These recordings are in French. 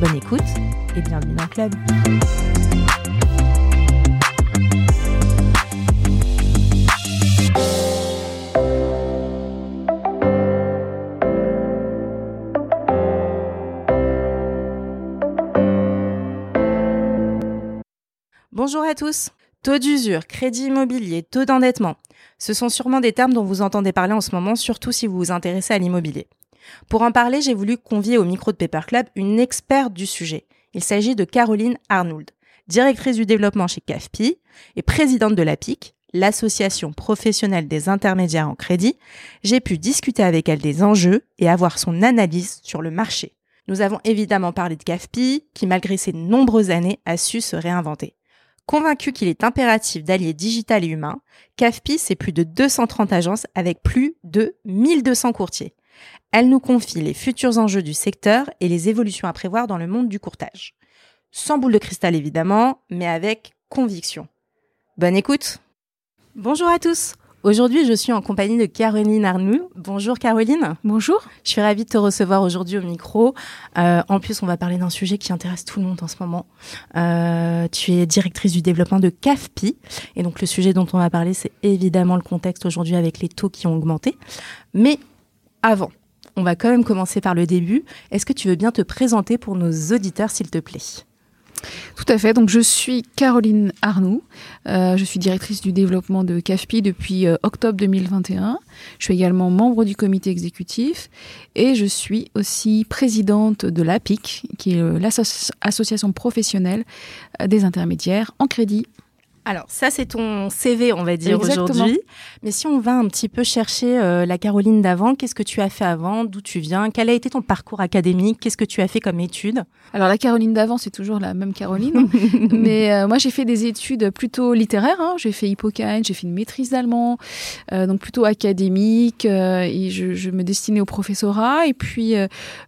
Bonne écoute et bienvenue dans le club. Bonjour à tous. Taux d'usure, crédit immobilier, taux d'endettement. Ce sont sûrement des termes dont vous entendez parler en ce moment, surtout si vous vous intéressez à l'immobilier. Pour en parler, j'ai voulu convier au micro de Paper Club une experte du sujet. Il s'agit de Caroline Arnould, directrice du développement chez CAFPI et présidente de l'APIC, l'association professionnelle des intermédiaires en crédit. J'ai pu discuter avec elle des enjeux et avoir son analyse sur le marché. Nous avons évidemment parlé de CAFPI, qui malgré ses nombreuses années a su se réinventer. Convaincu qu'il est impératif d'allier digital et humain, CAFPI, c'est plus de 230 agences avec plus de 1200 courtiers. Elle nous confie les futurs enjeux du secteur et les évolutions à prévoir dans le monde du courtage. Sans boule de cristal évidemment, mais avec conviction. Bonne écoute Bonjour à tous Aujourd'hui, je suis en compagnie de Caroline Arnoux. Bonjour Caroline. Bonjour. Je suis ravie de te recevoir aujourd'hui au micro. Euh, en plus, on va parler d'un sujet qui intéresse tout le monde en ce moment. Euh, tu es directrice du développement de CAFPI. Et donc, le sujet dont on va parler, c'est évidemment le contexte aujourd'hui avec les taux qui ont augmenté. Mais avant, on va quand même commencer par le début. Est-ce que tu veux bien te présenter pour nos auditeurs, s'il te plaît? Tout à fait. Donc, je suis Caroline Arnoux. Euh, je suis directrice du développement de CAFPI depuis euh, octobre 2021. Je suis également membre du comité exécutif et je suis aussi présidente de l'APIC, qui est euh, l'association professionnelle des intermédiaires en crédit alors ça c'est ton CV on va dire aujourd'hui. Mais si on va un petit peu chercher euh, la Caroline d'avant, qu'est-ce que tu as fait avant, d'où tu viens, quel a été ton parcours académique, qu'est-ce que tu as fait comme études Alors la Caroline d'avant c'est toujours la même Caroline, mais euh, moi j'ai fait des études plutôt littéraires. Hein. J'ai fait Hippocane, j'ai fait une maîtrise d'allemand, euh, donc plutôt académique et je, me destinais au professorat. Et puis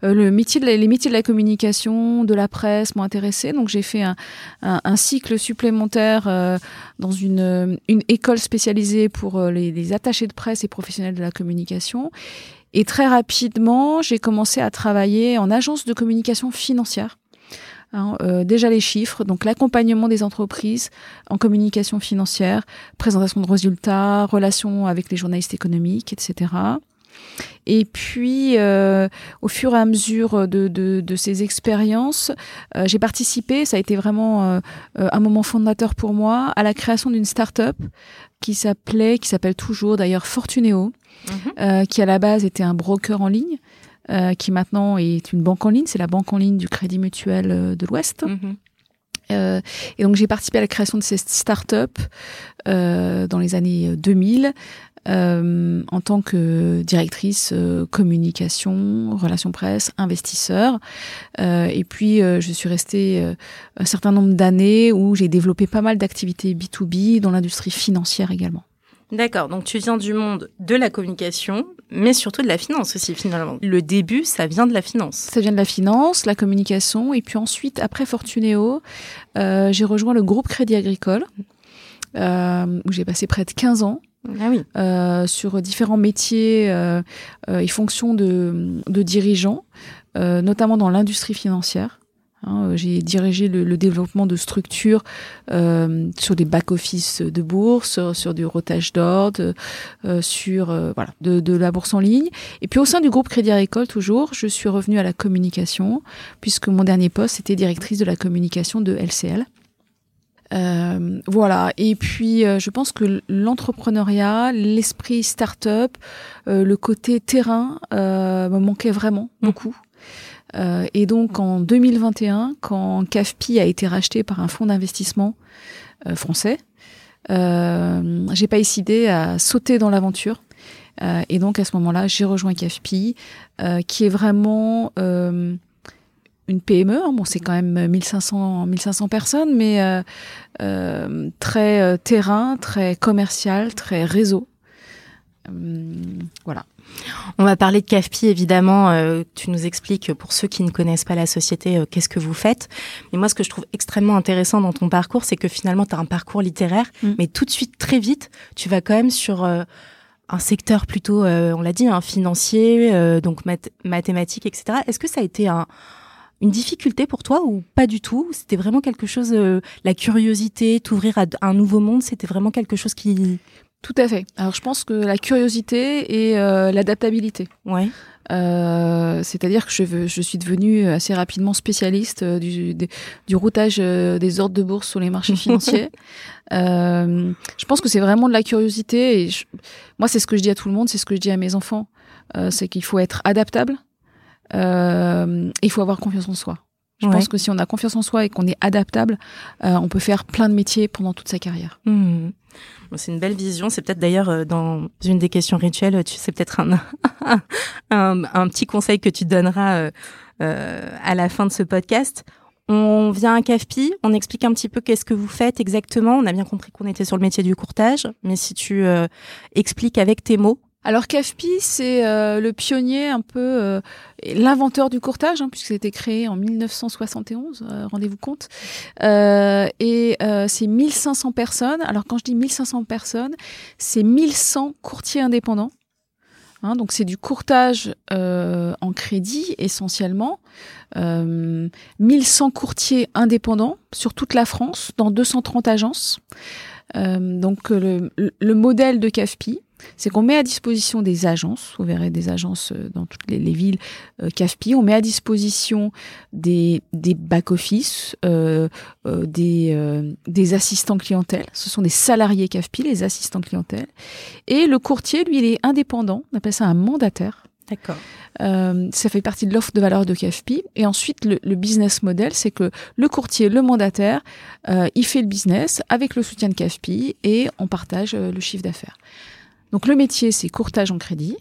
le métier de les métiers de la communication, de la presse m'ont intéressé, donc j'ai fait un, un cycle supplémentaire dans une, une école spécialisée pour euh, les, attachés de presse et professionnels de la communication. Et très rapidement, j'ai commencé à travailler en agence de communication financière. Hein, euh, déjà les chiffres, donc l'accompagnement des entreprises en communication financière, présentation de résultats, relations avec les journalistes économiques, etc. Et puis, euh, au fur et à mesure de, de, de ces expériences, euh, j'ai participé, ça a été vraiment euh, un moment fondateur pour moi, à la création d'une start-up qui s'appelait, qui s'appelle toujours d'ailleurs Fortuneo, mhm. qui à la base était un broker en ligne. qui maintenant est une banque en ligne, c'est la banque en ligne du Crédit Mutuel de l'Ouest. Mhm. Euh, et donc j'ai participé à la création de cette start-up euh, dans les années 2000 euh, en tant que directrice euh, communication, relations presse, investisseur. Euh, et puis, je suis restée un certain nombre d'années où j'ai développé pas mal d'activités B2B dans l'industrie financière également. D'accord, donc tu viens du monde de la communication, mais surtout de la finance aussi finalement. Le début, ça vient de la finance. Ça vient de la finance, la communication, et puis ensuite, après Fortuneo, j'ai rejoint le groupe Crédit Agricole, où j'ai passé près de 15 ans. Ah oui. euh, sur différents métiers euh, euh, et fonctions de, de dirigeants, euh, notamment dans l'industrie financière. Hein, j'ai dirigé le, le, développement de structures euh, sur des back-office de bourse, sur, sur du rotage d'ordre, euh, sur voilà de, de, la bourse en ligne. Et puis au sein du groupe Crédit Agricole, toujours, je suis revenue à la communication, puisque mon dernier poste était directrice de la communication de LCL. Euh, voilà. Et puis, euh, je pense que l'entrepreneuriat, l'esprit start-up, euh, le côté terrain euh, me manquait vraiment mmh. beaucoup. et donc, en 2021, quand CAFPI a été racheté par un fonds d'investissement français, j'ai pas hésité à sauter dans l'aventure. et donc, à ce moment-là, j'ai rejoint CAFPI, qui est vraiment une PME. Hein. Bon, c'est quand même 1500, 1500 personnes, mais euh, euh, très euh, terrain, très commercial, très réseau. voilà. On va parler de CAFPI, évidemment. tu nous expliques, pour ceux qui ne connaissent pas la société, qu'est-ce que vous faites. Mais moi, ce que je trouve extrêmement intéressant dans ton parcours, c'est que finalement, tu as un parcours littéraire, mm. mais tout de suite, très vite, tu vas quand même sur un secteur plutôt, on l'a dit, un financier, donc mathématiques, etc. Est-ce que ça a été un, une difficulté pour toi ou pas du tout? C'était vraiment quelque chose, euh, la curiosité, t'ouvrir à un nouveau monde, c'était vraiment quelque chose qui... Tout à fait. Alors je pense que la curiosité et euh, l'adaptabilité. Ouais. Euh, c'est-à-dire que je, je, suis devenue assez rapidement spécialiste du, du, routage des ordres de bourse sur les marchés financiers. je pense que c'est vraiment de la curiosité et moi c'est ce que je dis à tout le monde, c'est ce que je dis à mes enfants, c'est qu'il faut être adaptable, il faut avoir confiance en soi. Je pense que si on a confiance en soi et qu'on est adaptable, euh, on peut faire plein de métiers pendant toute sa carrière. Mmh. C'est une belle vision. C'est peut-être d'ailleurs euh, dans une des questions rituelles, tu sais peut-être un, un, un, petit conseil que tu donneras euh, euh, à la fin de ce podcast. On vient à CAFPI, on explique un petit peu qu'est-ce que vous faites exactement. On a bien compris qu'on était sur le métier du courtage, mais si tu euh, expliques avec tes mots alors CAFPI, c'est euh, le pionnier, un peu euh, l'inventeur du courtage, hein, puisque c'était créé en 1971, euh, rendez-vous compte. et c'est 1500 personnes. Alors quand je dis 1500 personnes, c'est 1100 courtiers indépendants. Hein, donc c'est du courtage en crédit essentiellement. 1100 courtiers indépendants sur toute la France, dans 230 agences. donc le, le modèle de CAFPI, c'est qu'on met à disposition des agences, vous verrez des agences euh, dans toutes les, villes euh, CAFPI, on met à disposition des, des back-office, euh, euh, des, des assistants clientèle, ce sont des salariés CAFPI, les assistants clientèle, et le courtier, lui, il est indépendant, on appelle ça un mandataire. D'accord. Ça fait partie de l'offre de valeur de CAFPI. Et ensuite, le, le business model, c'est que le courtier, le mandataire, il fait le business avec le soutien de CAFPI et on partage le chiffre d'affaires. Donc le métier, c'est courtage en crédit.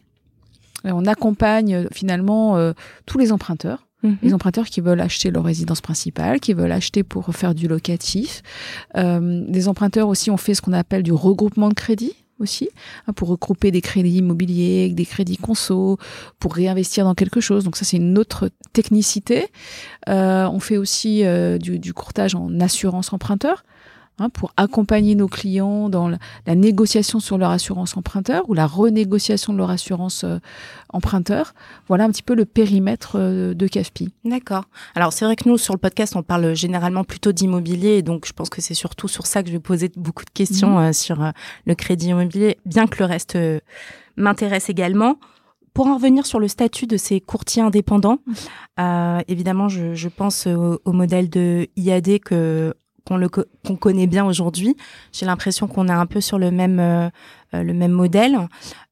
on accompagne euh, finalement euh, tous les emprunteurs. Mhm. Les emprunteurs qui veulent acheter leur résidence principale, qui veulent acheter pour faire du locatif. Euh, des emprunteurs aussi, on fait ce qu'on appelle du regroupement de crédit aussi, hein, pour regrouper des crédits immobiliers, des crédits conso, pour réinvestir dans quelque chose. Donc ça, c'est une autre technicité. Euh, on fait aussi du, du, courtage en assurance emprunteur. Hein, pour accompagner nos clients dans la, négociation sur leur assurance emprunteur ou la renégociation de leur assurance euh, emprunteur. Voilà un petit peu le périmètre euh, de CAFPI. D'accord. Alors c'est vrai que nous sur le podcast on parle généralement plutôt d'immobilier donc je pense que c'est surtout sur ça que je vais poser beaucoup de questions mhm. euh, sur le crédit immobilier, bien que le reste m'intéresse également. Pour en revenir sur le statut de ces courtiers indépendants, mhm. évidemment, je, je pense au, au, modèle de IAD que qu'on connaît bien aujourd'hui. J'ai l'impression qu'on est un peu sur le même euh, euh, le même modèle.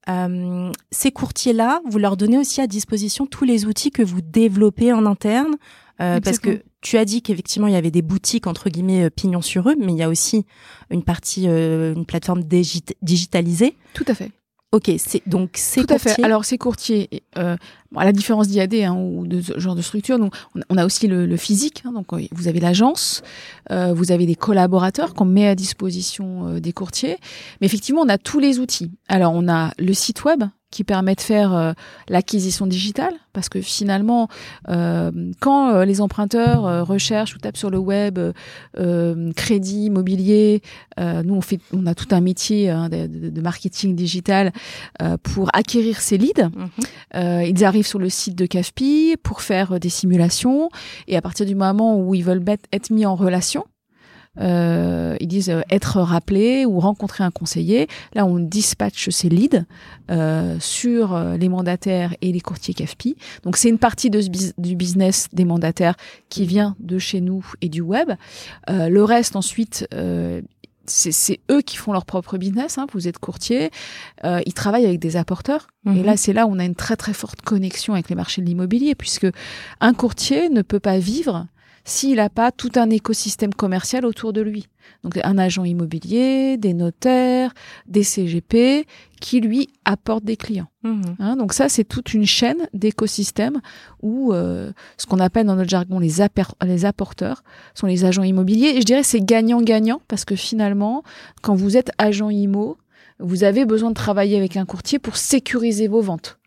Euh, ces courtiers-là, vous leur donnez aussi à disposition tous les outils que vous développez en interne, parce que tu as dit qu'effectivement il y avait des boutiques entre guillemets pignon sur eux, mais il y a aussi une partie, une plateforme digitalisée. Tout à fait. Ok, c'est donc c'est tout à fait. Alors ces courtiers, euh, à la différence d'IAD hein, ou de ce genre de structure, donc on a aussi le, le physique. Hein, donc vous avez l'agence, euh, vous avez des collaborateurs qu'on met à disposition euh, des courtiers. Mais effectivement, on a tous les outils. Alors on a le site web qui permet de faire euh, l'acquisition digitale, parce que finalement, euh, quand euh, les emprunteurs recherchent ou tapent sur le web crédit immobilier, nous on fait, on a tout un métier hein, de, de, marketing digital pour acquérir ces leads. Mhm. ils arrivent sur le site de CAFPI pour faire des simulations, et à partir du moment où ils veulent être mis en relation, euh, ils disent euh, être rappelé ou rencontrer un conseiller. Là, on dispatche ces leads euh, sur euh, les mandataires et les courtiers CAFPI. Donc, c'est une partie de du business des mandataires qui vient de chez nous et du web. Euh, le reste, ensuite, c'est eux qui font leur propre business. Hein. Vous êtes courtier, euh, ils travaillent avec des apporteurs. Et mhm. là, c'est là où on a une très très forte connexion avec les marchés de l'immobilier, puisque un courtier ne peut pas vivre s'il n'a pas tout un écosystème commercial autour de lui. Donc un agent immobilier, des notaires, des CGP qui lui apportent des clients. Mhm. Hein, donc ça, c'est toute une chaîne d'écosystèmes où euh, ce qu'on appelle dans notre jargon les, apporteurs sont les agents immobiliers. Et je dirais c'est gagnant-gagnant parce que finalement, quand vous êtes agent IMO, vous avez besoin de travailler avec un courtier pour sécuriser vos ventes,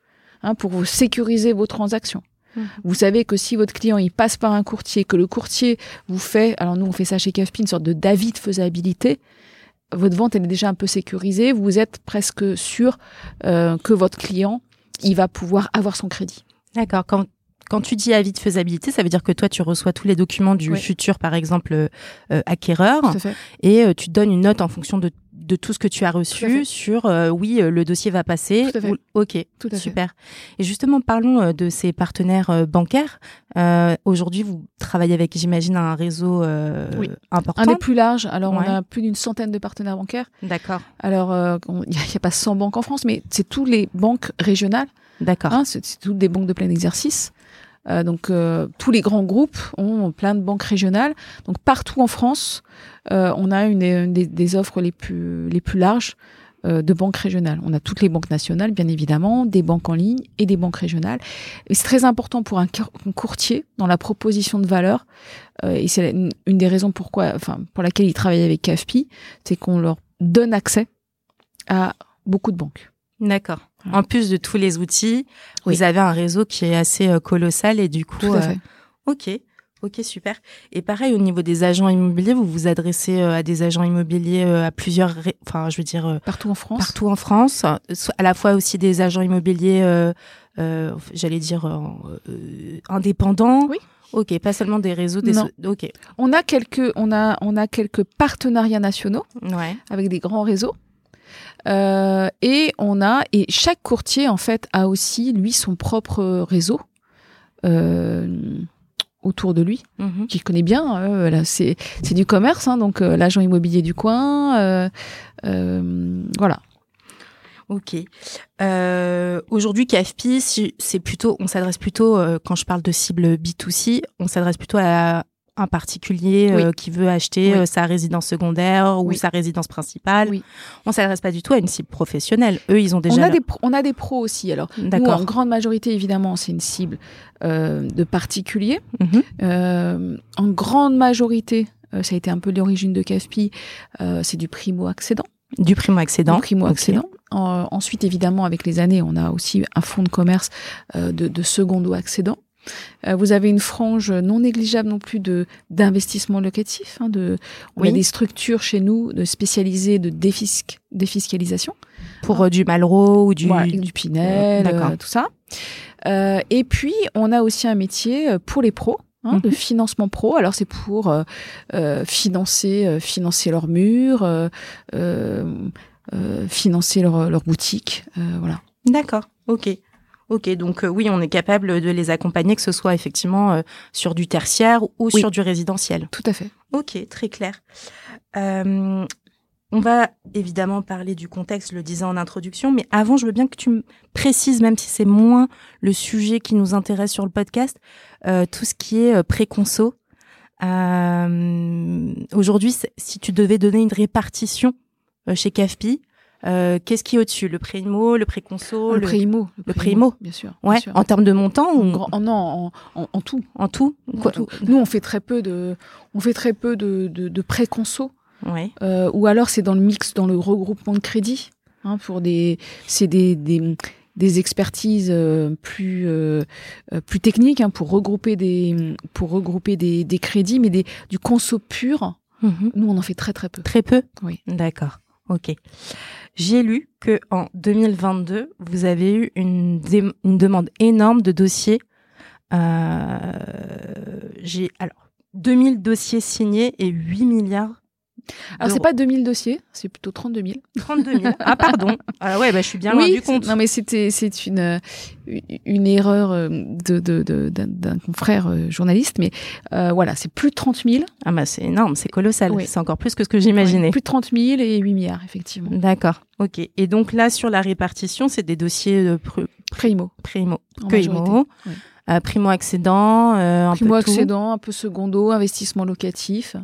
hein, pour vous sécuriser vos transactions. Mhm. Vous savez que si votre client il passe par un courtier, que le courtier vous fait, alors nous on fait ça chez CAFPI, une sorte de David faisabilité, votre vente elle est déjà un peu sécurisée, vous êtes presque sûr euh, que votre client il va pouvoir avoir son crédit. D'accord. Quand, quand tu dis avis de faisabilité, ça veut dire que toi, tu reçois tous les documents du Oui. futur, par exemple, euh, euh, acquéreur, et euh, tu donnes une note en fonction de, de tout ce que tu as reçu sur euh, oui, euh, le dossier va passer. Tout à fait. ou- ok, Tout à fait. super. Et justement, parlons euh, de ces partenaires bancaires. Euh, Aujourd'hui, vous travaillez avec, j'imagine, un réseau Oui. important. Un des plus larges. Alors Ouais. on a plus d'une centaine de partenaires bancaires. D'accord, Alors il n'y a, il y a pas 100 banques en France, mais c'est tous les banques régionales. d'accord. Hein, c'est c'est toutes des banques de plein exercice. Euh, donc euh, tous les grands groupes ont plein de banques régionales. Donc partout en France, euh, on a une, des, offres les plus les plus larges euh, de banques régionales. On a toutes les banques nationales, bien évidemment, des banques en ligne et des banques régionales. Et c'est très important pour un, cour- un courtier dans la proposition de valeur. euh, et c'est une, des raisons pourquoi, enfin pour laquelle ils travaillent avec CAFPI, c'est qu'on leur donne accès à beaucoup de banques. D'accord. En plus de tous les outils, Oui. vous avez un réseau qui est assez euh, colossal et du coup, Tout à euh, fait. Ok, ok, super. Et pareil, au niveau des agents immobiliers, vous vous adressez euh, à des agents immobiliers à plusieurs, enfin, je veux dire, Partout en France. partout en France, à la fois aussi des agents immobiliers, j'allais dire, indépendants. Oui. Ok, pas seulement des réseaux, des... Non. so- Ok, On a quelques, on a, on a quelques partenariats nationaux ouais. avec des grands réseaux. Euh, et on a, et chaque courtier en fait a aussi lui son propre réseau euh, autour de lui, Mhm. qu'il connaît bien. euh, là, c'est, c'est du commerce, hein, donc euh, l'agent immobilier du coin, euh, euh, voilà. Ok. Euh, Aujourd'hui, KFP, c'est plutôt, on s'adresse plutôt, euh, quand je parle de cible B2C, on s'adresse plutôt à un particulier euh, qui veut acheter Oui. euh, sa résidence secondaire ou sa résidence principale. On s'adresse pas du tout à une cible professionnelle. Eux, ils ont déjà. On a leur- des, pro- on a des pros aussi. Alors, nous, en grande majorité, évidemment, c'est une cible euh, de particuliers. Mhm. Euh, en grande majorité, ça a été un peu l'origine de CAFPI, c'est du primo-accédant. Du primo accédant. Du primo-accédant. En- ensuite, évidemment, avec les années, on a aussi un fonds de commerce de, de secondo-accédant. Euh, vous avez une frange non négligeable non plus de d'investissement locatif. Hein, de, on Oui. a des structures chez nous de spécialisées de défisc, défiscalisation. Pour euh, du Malraux ou du. Pinel, Euh, tout ça. Euh, et puis, on a aussi un métier pour les pros. hein, Mhm. de financement pro. Alors c'est pour financer financer leurs murs, financer leur, leur boutique, voilà. D'accord. Ok. Ok. Donc euh, oui, on est capable de les accompagner, que ce soit effectivement euh, sur du tertiaire ou Oui. sur du résidentiel. Tout à fait. Ok, très clair. Euh, on va évidemment parler du contexte, je le disais en introduction, mais avant, je veux bien que tu me précises, même si c'est moins le sujet qui nous intéresse sur le podcast, euh, tout ce qui est préconso. Euh, Aujourd'hui, si tu devais donner une répartition chez CAFPI, euh, qu'est-ce qui est au-dessus? Le primo, le préconso, le primo, le primo. bien sûr. bien Ouais, sûr. en termes de montant ou En non, en, en- en tout. en tout en Quoi- tout. Nous, on fait très peu de, on fait très peu de, de, de pré-conso. Ouais. Euh, ou alors c'est dans le mix, dans le regroupement de crédit, hein, pour des, c'est des, des, des expertises euh, plus euh, plus techniques hein, pour regrouper des pour regrouper des, des crédits, mais des du conso pur. Mhm. Nous, on en fait très très peu. Très peu? Oui. D'accord. Ok. J'ai lu que en 2022, vous avez eu une, une demande énorme de dossiers. Euh, J'ai alors 2000 dossiers signés et 8 milliards. Alors c'est pas 2000 dossiers, c'est plutôt 32 000. 32 000. Ah pardon. Ah ouais, bah, je suis bien loin oui, du compte. non mais c'était c'est une euh, une erreur euh, de de d'un confrère euh, journaliste, mais euh, voilà, c'est plus de 30 000. Ah bah c'est énorme, c'est colossal. Oui. C'est encore plus que ce que j'imaginais. Ouais, plus de 30 000 et 8 milliards effectivement. D'accord. Ok. Et donc là sur la répartition, c'est des dossiers de pr- Primo. primo. en que majorité. IMO. Ouais. Euh, primo-accédant, euh, un Primo-accédant, un peu secondo, investissement locatif.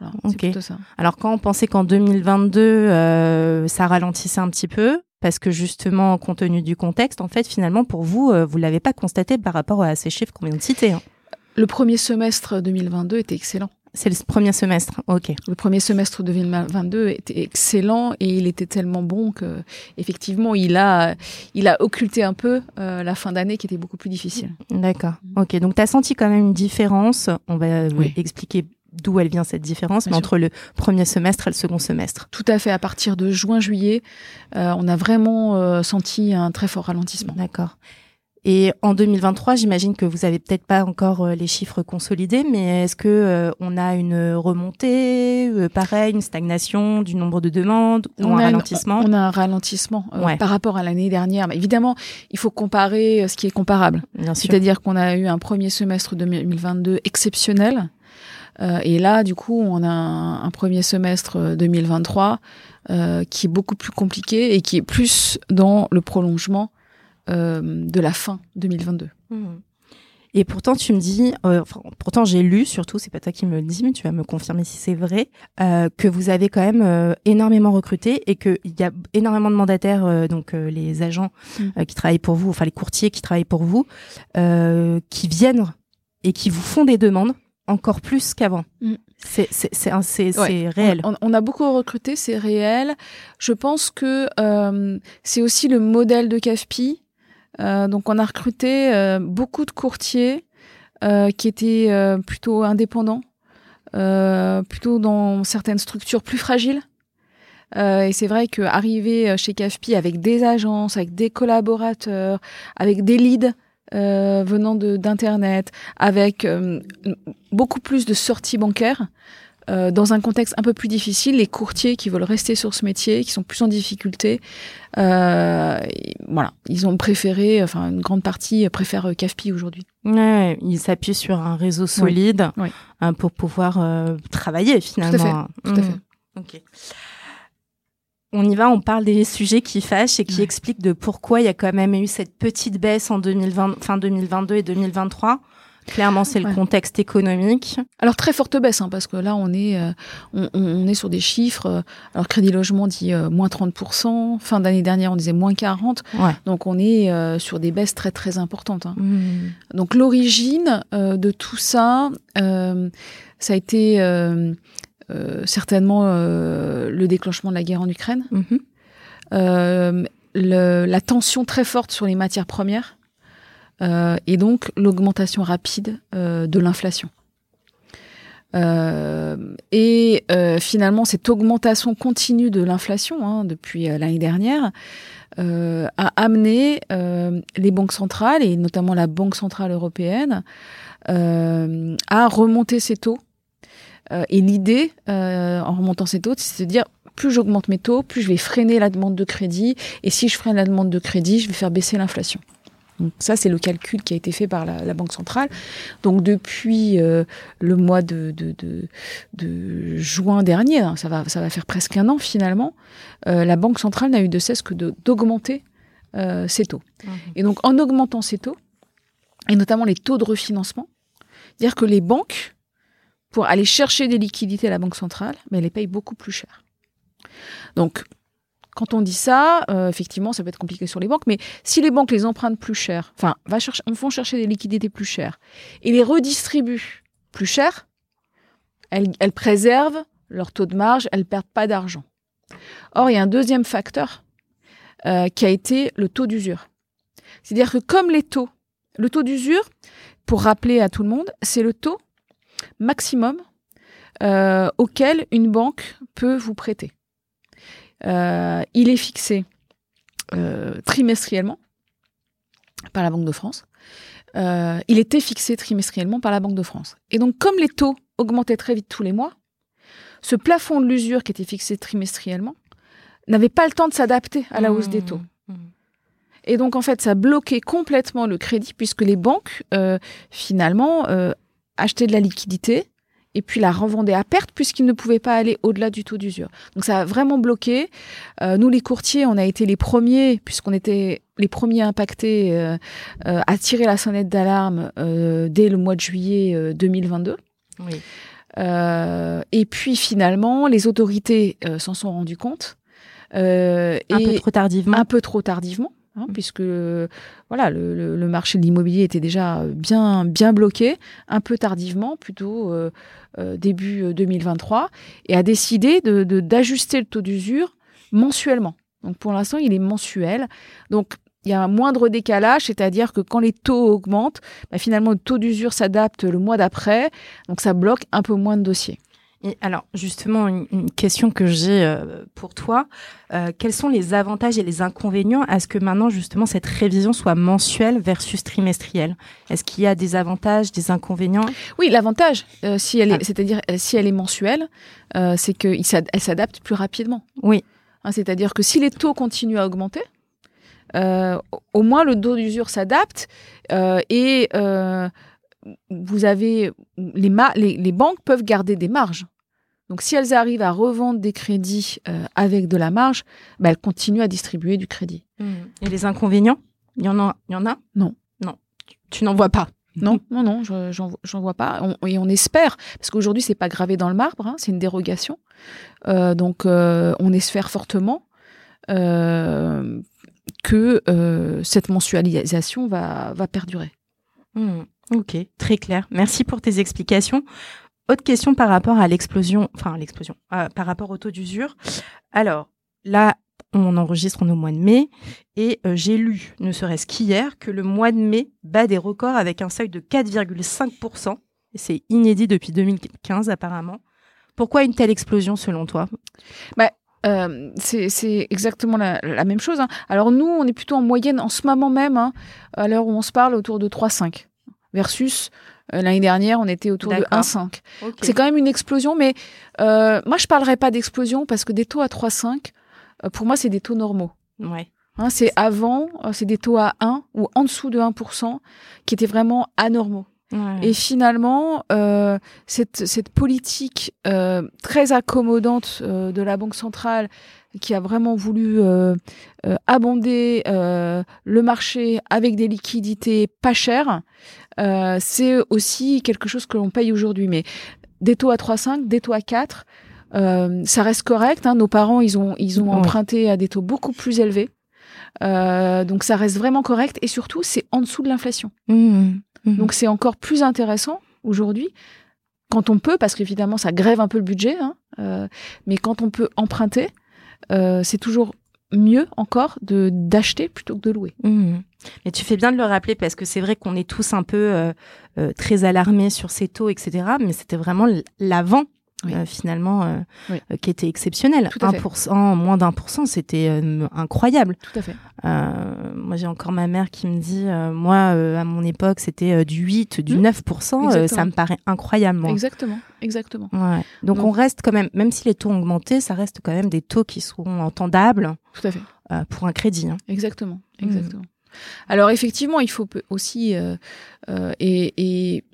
Voilà, ça. Alors quand on pensait qu'en 2022, euh, ça ralentissait un petit peu, parce que justement, compte tenu du contexte, en fait, finalement, pour vous, euh, vous l'avez pas constaté par rapport à ces chiffres qu'on vient de citer. Hein. Le premier semestre 2022 était excellent. C'est le premier semestre, ok. Le premier semestre 2022 était excellent et il était tellement bon que, effectivement, il a, il a occulté un peu euh, la fin d'année qui était beaucoup plus difficile. D'accord, ok. Donc, tu as senti quand même une différence. On va oui. expliquer d'où elle vient cette différence, mais entre le premier semestre et le second semestre. Tout à fait. À partir de juin-juillet, euh, on a vraiment euh, senti un très fort ralentissement. D'accord. Et en 2023, j'imagine que vous avez peut-être pas encore euh, les chiffres consolidés, mais est-ce que euh, on a une remontée, euh, pareil, une stagnation du nombre de demandes ou on un ralentissement? On a un ralentissement ouais. par rapport à l'année dernière. Mais évidemment, il faut comparer ce qui est comparable. C'est-à-dire qu'on a eu un premier semestre 2022 exceptionnel. Euh, et là, du coup, on a un, un premier semestre 2023 euh, qui est beaucoup plus compliqué et qui est plus dans le prolongement euh, de la fin 2022. Mmh. Et pourtant, tu me dis, euh, enfin, pourtant j'ai lu, surtout, c'est pas toi qui me le dis, mais tu vas me confirmer si c'est vrai, euh, que vous avez quand même euh, énormément recruté et qu'il y a énormément de mandataires, euh, donc euh, les agents mmh. qui travaillent pour vous, enfin les courtiers qui travaillent pour vous, qui viennent et qui vous font des demandes encore plus qu'avant. Mmh. C'est ouais. réel. On, on, a beaucoup recruté, c'est réel. Je pense que c'est aussi le modèle de CAFPI euh, donc on a recruté euh, beaucoup de courtiers euh, qui étaient euh, plutôt indépendants, euh, plutôt dans certaines structures plus fragiles. et c'est vrai qu'arriver chez CAFPI avec des agences, avec des collaborateurs, avec des leads venant d'internet, avec beaucoup plus de sorties bancaires, euh, dans un contexte un peu plus difficile, les courtiers qui veulent rester sur ce métier, qui sont plus en difficulté, euh, voilà, ils ont préféré, enfin une grande partie préfère CAFPI aujourd'hui. Ouais, ils s'appuient sur un réseau solide oui. Oui. Hein, pour pouvoir euh, travailler finalement. Tout à fait. Tout à mmh. Okay. On y va, on parle des sujets qui fâchent et qui ouais. expliquent de pourquoi il y a quand même eu cette petite baisse en 2020, fin 2022 et 2023. Clairement, c'est le ouais. contexte économique. Alors très forte baisse, hein, parce que là, on est, euh, on, on, est sur des chiffres. Euh, alors Crédit Logement dit euh, moins 30%. Fin d'année dernière, on disait moins 40%. Ouais. Donc on est sur des baisses très très importantes. Hein. Mmh. Donc l'origine de tout ça, ça a été certainement le déclenchement de la guerre en Ukraine. Mmh. Le, la tension très forte sur les matières premières euh, et donc l'augmentation rapide euh, de l'inflation. Euh, et euh, finalement, cette augmentation continue de l'inflation hein, depuis euh, l'année dernière a amené les banques centrales, et notamment la Banque centrale européenne, à remonter ses taux. Et l'idée, en remontant ses taux, c'est de dire plus j'augmente mes taux, plus je vais freiner la demande de crédit, et si je freine la demande de crédit, je vais faire baisser l'inflation. Donc ça, c'est le calcul qui a été fait par la, la Banque centrale. Donc depuis euh, le mois de, de, de, de, juin dernier, hein, ça, va, ça va faire presque un an finalement, euh, la Banque centrale n'a eu de cesse que d'augmenter euh, ses taux. Mmh. Et donc en augmentant ses taux, et notamment les taux de refinancement, dire que les banques, pour aller chercher des liquidités à la Banque centrale, mais elles les payent beaucoup plus cher. Donc quand on dit ça, euh, effectivement, ça peut être compliqué sur les banques, mais si les banques les empruntent plus cher, enfin, chercher, vont chercher des liquidités plus chères et les redistribuent plus cher, elles, préservent leur taux de marge, elles perdent pas d'argent. Or, il y a un deuxième facteur euh, qui a été le taux d'usure. C'est-à-dire que comme les taux, le taux d'usure, pour rappeler à tout le monde, c'est le taux maximum euh, auquel une banque peut vous prêter. Euh, il est fixé euh, trimestriellement par la Banque de France. Il était fixé trimestriellement par la Banque de France. Et donc, comme les taux augmentaient très vite tous les mois, ce plafond de l'usure qui était fixé trimestriellement n'avait pas le temps de s'adapter à la hausse des taux. Mmh. Mmh. Et donc, en fait, ça bloquait complètement le crédit puisque les banques, euh, finalement, euh, achetaient de la liquidité et puis la revendait à perte puisqu'ils ne pouvaient pas aller au-delà du taux d'usure. Donc ça a vraiment bloqué. Euh, nous, les courtiers, on a été les premiers, puisqu'on était les premiers impactés, euh, euh, à tirer la sonnette d'alarme euh, dès le mois de juillet 2022. Oui. et puis finalement, les autorités s'en sont rendues compte. un peu trop tardivement. Un peu trop tardivement. Hein, puisque voilà le, le, marché de l'immobilier était déjà bien bien bloqué, un peu tardivement, plutôt euh, euh, début 2023, et a décidé de d'ajuster le taux d'usure mensuellement. Donc pour l'instant, il est mensuel. Donc il y a un moindre décalage, c'est-à-dire que quand les taux augmentent, bah, finalement le taux d'usure s'adapte le mois d'après, donc ça bloque un peu moins de dossiers. Et alors, justement, une, question que j'ai euh, pour toi, euh, quels sont les avantages et les inconvénients à ce que maintenant, justement, cette révision soit mensuelle versus trimestrielle? Est-ce qu'il y a des avantages, des inconvénients? Oui, l'avantage, euh, si elle est, ah. c'est-à-dire si elle est mensuelle, c'est qu'elle s'adapte plus rapidement. Oui. Hein, c'est-à-dire que si les taux continuent à augmenter, au moins le taux d'usure s'adapte et vous avez les, les, les, banques peuvent garder des marges. Donc si elles arrivent à revendre des crédits euh, avec de la marge, bah, elles continuent à distribuer du crédit. Mmh. Et les inconvénients? Il y en a, il y en a? Non. Non. Tu, n'en vois pas? Non, non, non, j'en vois pas. et on espère, parce qu'aujourd'hui, c'est pas gravé dans le marbre, hein, c'est une dérogation. Euh, donc, euh, on espère fortement que cette mensualisation va, va perdurer. Mmh. Ok, très clair. Merci pour tes explications. Autre question par rapport à l'explosion, enfin l'explosion, par rapport au taux d'usure. Alors là, on enregistre au mois de mai et euh, j'ai lu, ne serait-ce qu'hier, que le mois de mai bat des records avec un seuil de 4,5%. Et c'est inédit depuis 2015 apparemment. Pourquoi une telle explosion selon toi? Bah, euh, c'est exactement la, même chose. Hein. Alors nous, on est plutôt en moyenne en ce moment même, hein, à l'heure où on se parle, autour de 3,5 versus l'année dernière, on était autour de 1,5. C'est quand même une explosion, mais euh, moi, je parlerai pas d'explosion parce que des taux à 3,5, euh, pour moi, c'est des taux normaux. Ouais. Hein, c'est avant, c'est des taux à 1 ou en dessous de 1% qui étaient vraiment anormaux. Et finalement, euh, cette, cette politique euh, très accommodante euh, de la Banque centrale qui a vraiment voulu euh, euh, abonder le marché avec des liquidités pas chères, c'est aussi quelque chose que l'on paye aujourd'hui. Mais des taux à 3,5, des taux à 4, ça reste correct. Hein. Nos parents, ils ont, ils ont emprunté à des taux beaucoup plus élevés. donc ça reste vraiment correct et surtout c'est en dessous de l'inflation. Mmh. Mhm. Donc c'est encore plus intéressant aujourd'hui quand on peut, parce qu'évidemment ça grève un peu le budget, hein, euh, mais quand on peut emprunter, euh, c'est toujours mieux encore de d'acheter plutôt que de louer. Mhm. Mais tu fais bien de le rappeler parce que c'est vrai qu'on est tous un peu euh, très alarmés sur ces taux, etc. Mais c'était vraiment l'avant euh, finalement, euh, euh, qui était exceptionnel. 1%, moins d'un pour cent, c'était incroyable. Tout à fait. moi, j'ai encore ma mère qui me dit, moi, à mon époque, c'était du 8, du 9%. Mmh. ça me paraît incroyable. Moi. Exactement, exactement. Ouais. Donc, on reste quand même, même si les taux ont augmenté, ça reste quand même des taux qui seront entendables. Tout à fait. pour un crédit. Hein. Exactement, mmh. exactement. Alors effectivement, il faut aussi et, et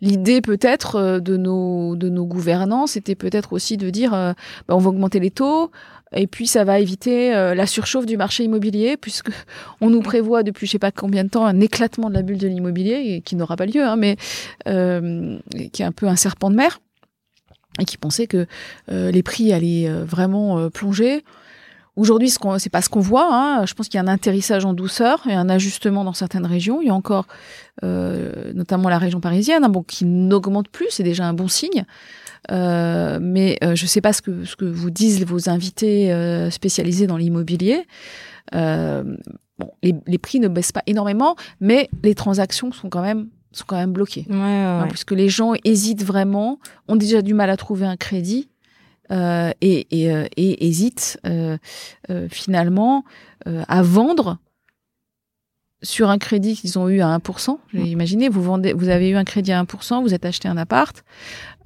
L'idée peut-être euh, de nos gouvernants, c'était peut-être aussi de dire euh, bah, on va augmenter les taux et puis ça va éviter euh, la surchauffe du marché immobilier puisque on nous prévoit depuis je sais pas combien de temps un éclatement de la bulle de l'immobilier qui n'aura pas lieu, hein, mais qui est un peu un serpent de mer et qui pensait que les prix allaient vraiment plonger. Aujourd'hui, ce n'est c'est pas ce qu'on voit. Hein. Je pense qu'il y a un atterrissage en douceur et un ajustement dans certaines régions. Il y a encore, euh, notamment la région parisienne, hein, bon, qui n'augmente plus. C'est déjà un bon signe. Euh, mais euh, je ne sais pas ce que, ce que vous disent vos invités euh, spécialisés dans l'immobilier. Euh, bon, les, les, prix ne baissent pas énormément, mais les transactions sont quand même sont quand même bloquées, ouais, ouais, hein, puisque les gens hésitent vraiment, ont déjà du mal à trouver un crédit euh, et, et, euh, et hésite euh, finalement à vendre sur un crédit qu'ils ont eu à 1%. Mmh. Imaginez, vous vendez, vous avez eu un crédit à 1%, vous êtes acheté un appart,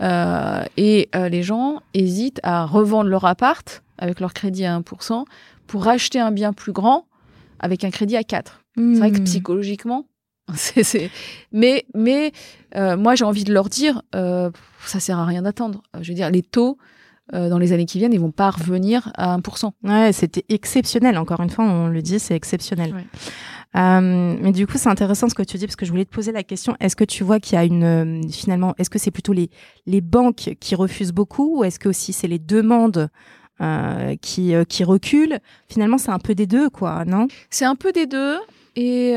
et les gens hésitent à revendre leur appart avec leur crédit à 1% pour acheter un bien plus grand avec un crédit à 4. C'est vrai que mmh. psychologiquement, C'est- c'est- Mais, mais euh, moi, j'ai envie de leur dire, euh, ça sert à rien d'attendre. Je veux dire, les taux euh, dans les années qui viennent, ils vont pas revenir à 1%. Ouais, c'était exceptionnel. Encore une fois, on le dit, c'est exceptionnel. Ouais. Euh, mais du coup, c'est intéressant ce que tu dis parce que je voulais te poser la question. Est-ce que tu vois qu'il y a une euh, finalement, est-ce que c'est plutôt les les banques qui refusent beaucoup ou est-ce que aussi c'est les demandes qui qui reculent? Finalement, c'est un peu des deux, quoi, non? C'est un peu des deux et,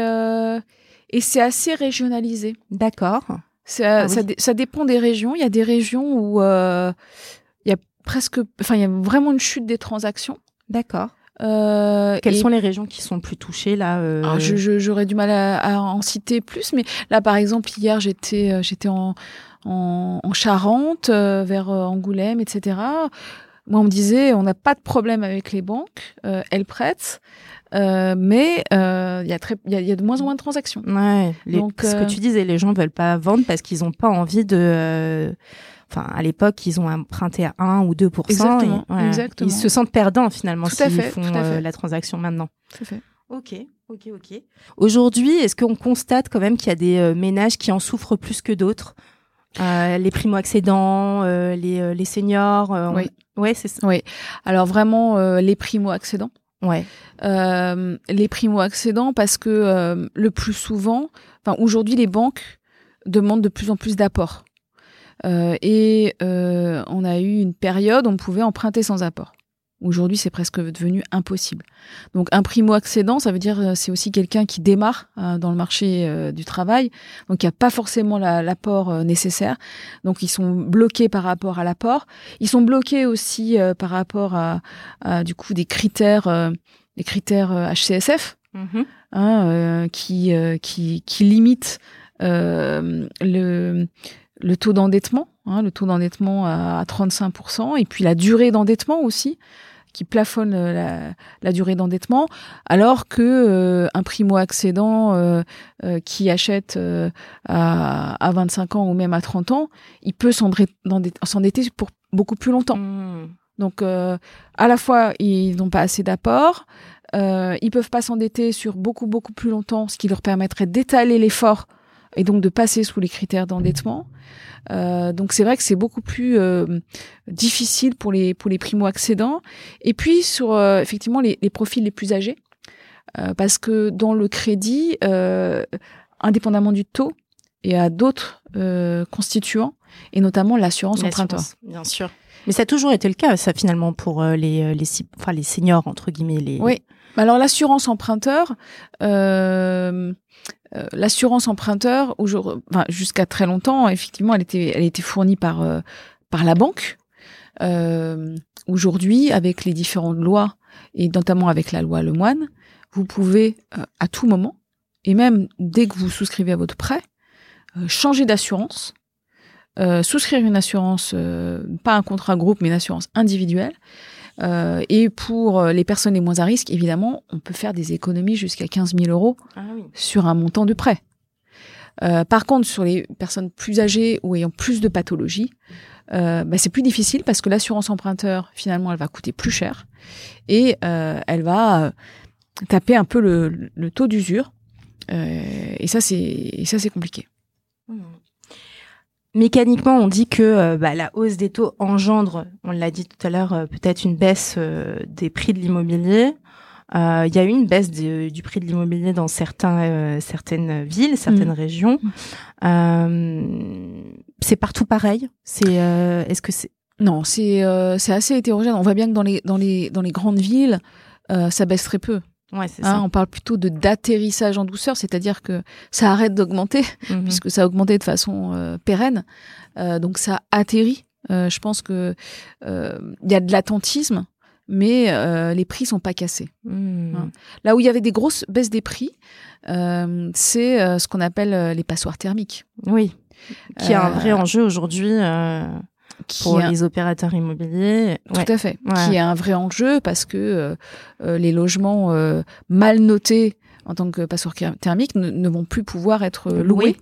et c'est assez régionalisé. D'accord. Ça, Ah oui. ça, ça dépend des régions. Il y a des régions où euh, presque, enfin, il y a vraiment une chute des transactions. D'accord. Euh, Quelles et- sont les régions qui sont plus touchées là euh, je- j'aurais du mal à, à en citer plus, mais là, par exemple, hier, j'étais, euh, j'étais en, en, en Charente, euh, vers Angoulême, etc. Moi, on me disait, on n'a pas de problème avec les banques, elles prêtent, euh, mais euh, il y a très, y a, il y a de moins en moins de transactions. Ouais, les- Donc, ce que tu disais, les gens veulent pas vendre parce qu'ils ont pas envie de. Enfin, à l'époque, ils ont emprunté à 1 ou 2 Exactement, et- ouais. exactement. Ils se sentent perdants finalement s'ils font euh, la transaction maintenant. Fait. Ok, ok, ok. Aujourd'hui, est-ce qu'on constate quand même qu'il y a des euh, ménages qui en souffrent plus que d'autres? Euh, Les primo-accédants, les, les seniors on- Oui. Ouais, c'est ça. Alors vraiment, les primo-accédants. Ouais. Les primo-accédants parce que le plus souvent, enfin aujourd'hui les banques demandent de plus en plus d'apports. Euh, et euh, on a eu une période où on pouvait emprunter sans apport. Aujourd'hui, c'est presque devenu impossible. Donc, un primo-accédant, ça veut dire euh, c'est aussi quelqu'un qui démarre euh, dans le marché euh, du travail, donc il n'y a pas forcément la- l'apport euh, nécessaire. Donc, ils sont bloqués par rapport à l'apport. Ils sont bloqués aussi euh, par rapport à, à, du coup des critères, des critères HCSF Mhm. hein, qui, qui, qui limite euh, le, le taux d'endettement, hein, le taux d'endettement à, à 35%, et puis la durée d'endettement aussi, qui plafonne euh, la, la durée d'endettement, alors que euh, un primo-accédant euh, euh, qui achète euh, à, à 25 ans ou même à 30 ans, il peut s'endetter pour beaucoup plus longtemps. Mhm. Donc, euh, à la fois, ils n'ont pas assez d'apport, euh, ils peuvent pas s'endetter sur beaucoup, beaucoup plus longtemps, ce qui leur permettrait d'étaler l'effort et donc de passer sous les critères d'endettement. Euh, donc, c'est vrai que c'est beaucoup plus euh, difficile pour les, pour les primo-accédants. Et puis, sur euh, effectivement les, les profils les plus âgés, euh, parce que dans le crédit, euh, indépendamment du taux, il y a d'autres euh, constituants, et notamment l'assurance emprunteur. Bien sûr. Mais ça a toujours été le cas, ça finalement pour les les enfin les seniors entre guillemets les. Oui. Alors l'assurance emprunteur, euh, euh, l'assurance emprunteur, jusqu'à très longtemps, effectivement, elle était, fournie par euh, par la banque. Euh, aujourd'hui, avec les différentes lois et notamment avec la loi Lemoine, vous pouvez à tout moment et même dès que vous souscrivez à votre prêt, changer d'assurance, souscrire une assurance, pas un contrat groupe, mais une assurance individuelle. Euh, et pour euh, les personnes les moins à risque, évidemment, on peut faire des économies jusqu'à 15 000 euros Ah oui. sur un montant de prêt. Euh, par contre, sur les personnes plus âgées ou ayant plus de pathologies, euh, bah, c'est plus difficile parce que l'assurance emprunteur, finalement, elle va coûter plus cher et euh, elle va taper un peu le, le taux d'usure. Et ça, c'est et ça, c'est compliqué. Mécaniquement, on dit que euh, bah, la hausse des taux engendre, on l'a dit tout à l'heure, euh, peut-être une baisse euh, des prix de l'immobilier. Euh, Il y a eu une baisse de- du prix de l'immobilier dans certains, euh, certaines villes, certaines Mhm. régions. Euh, c'est partout pareil. C'est, euh, est-ce que c'est Non, c'est euh, c'est assez hétérogène. On voit bien que dans les dans les dans les grandes villes, euh, ça baisse très peu. Ouais, c'est Hein, ça. on parle plutôt de d'atterrissage en douceur, c'est-à-dire que ça arrête d'augmenter Mhm. puisque ça a augmenté de façon euh, pérenne. Euh, donc ça atterrit. Euh, je pense que il y a de l'attentisme, mais les prix sont pas cassés. Mhm. Hein. Là où il y avait des grosses baisses des prix, c'est ce qu'on appelle les passoires thermiques, Oui, qui est un vrai enjeu aujourd'hui pour les opérateurs immobiliers. Ouais. Tout à fait. Ouais. Qui est un vrai enjeu parce que euh, euh, les logements euh, mal notés en tant que passoires ker- thermiques ne, ne vont plus pouvoir être loués.